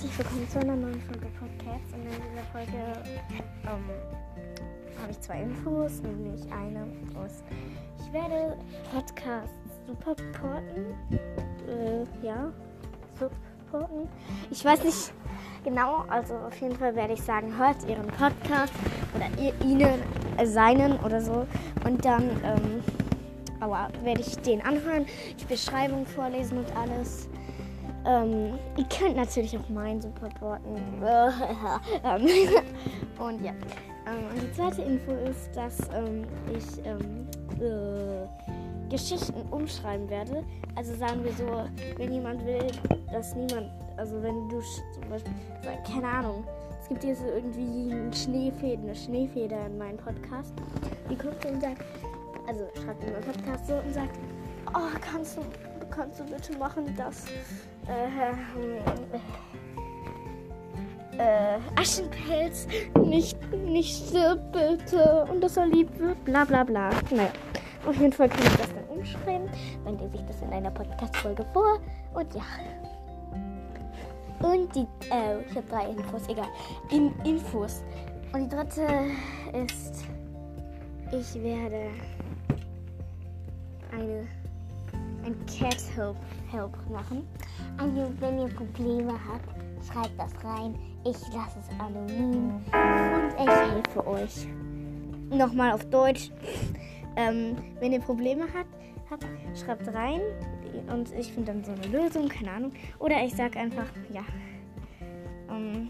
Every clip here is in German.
herzlich willkommen zu einer neuen Folge Podcast. Und in dieser Folge ähm, habe ich zwei Infos, nämlich eine aus, ich werde Podcasts supporten. Äh, ja, supporten. Ich weiß nicht genau, also auf jeden Fall werde ich sagen, hört ihren Podcast oder ihr, ihnen, äh, seinen oder so. Und dann, ähm, werde ich den anhören, die Beschreibung vorlesen und alles. Ähm, ihr könnt natürlich auch meinen supporten. Und ja. Ähm, und die zweite Info ist, dass ähm, ich ähm, äh, Geschichten umschreiben werde. Also sagen wir so, wenn jemand will, dass niemand, also wenn du zum Beispiel, keine Ahnung, es gibt hier so irgendwie eine Schneefeder, eine Schneefeder in meinem Podcast. Die kommt und sagt, also schreibt in meinen Podcast so und sagt, oh, kannst du, kannst du bitte machen, dass äh, äh, Aschenpelz nicht, nicht stirbt, bitte. Und dass er lieb wird, bla bla bla. Naja, auf jeden Fall kann ich das dann umschreiben. Dann lese ich das in einer Podcast-Folge vor. Und ja. Und die, äh, ich habe drei Infos, egal. In, Infos. Und die dritte ist, ich werde eine, ein Cat Help, Help machen. Also, wenn ihr Probleme habt, schreibt das rein. Ich lasse es anonym und ich helfe euch. Nochmal auf Deutsch. Ähm, wenn ihr Probleme habt, habt, schreibt rein und ich finde dann so eine Lösung, keine Ahnung. Oder ich sag einfach, ja. Ähm,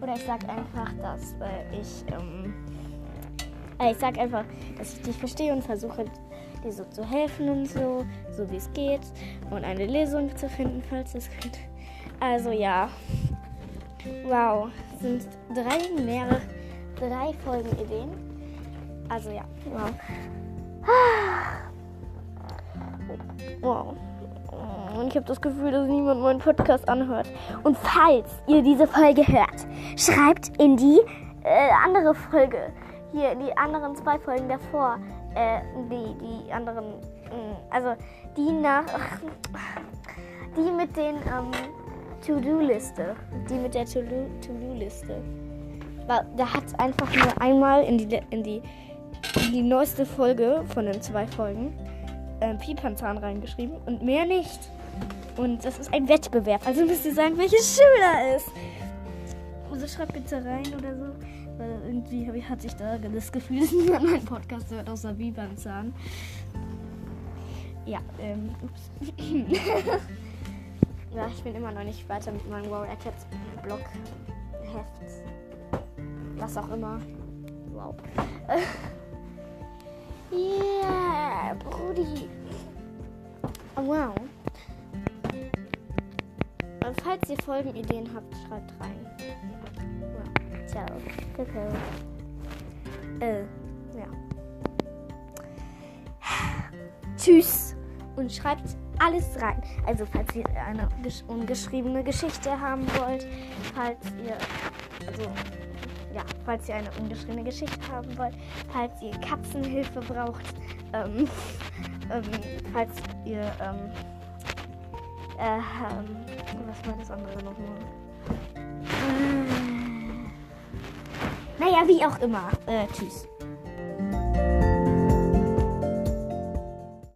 oder ich sag einfach, dass äh, ich, ähm, äh, ich sag einfach, dass ich dich verstehe und versuche dir so zu helfen und so, so wie es geht und eine Lösung zu finden, falls es geht. Also ja. Wow, sind drei mehrere, drei Folgenideen. Also ja, wow. Wow. Und ich habe das Gefühl, dass niemand meinen Podcast anhört. Und falls ihr diese Folge hört, schreibt in die äh, andere Folge, hier in die anderen zwei Folgen davor, äh, die, die anderen, mm, also die nach, die mit den ähm, To-Do-Liste, die mit der To-Do-Liste. Da hat einfach nur einmal in die, in die, in die neueste Folge von den zwei Folgen äh, Pipanzahn reingeschrieben und mehr nicht. Und das ist ein Wettbewerb, also müsst ihr sagen, welches Schüler ist. Also schreibt bitte rein oder so. Weil irgendwie ich, hatte ich da das Gefühl, dass niemand meinen Podcast hört, außer Bibanzahn. Ja, ähm, ups. ja, ich bin immer noch nicht weiter mit meinem Warrior Cats Blog Heft. Was auch immer. Wow. yeah, Brudi. Oh, wow. Und falls ihr Folgenideen habt, schreibt rein. Ciao. Kakao. Äh, ja. Tschüss. Und schreibt alles rein. Also falls ihr eine ungeschriebene Geschichte haben wollt, falls ihr also ja, falls ihr eine ungeschriebene Geschichte haben wollt, falls ihr Katzenhilfe braucht, ähm, ähm, falls ihr ähm, äh, was war das andere nochmal? Naja, wie auch immer. Äh, tschüss.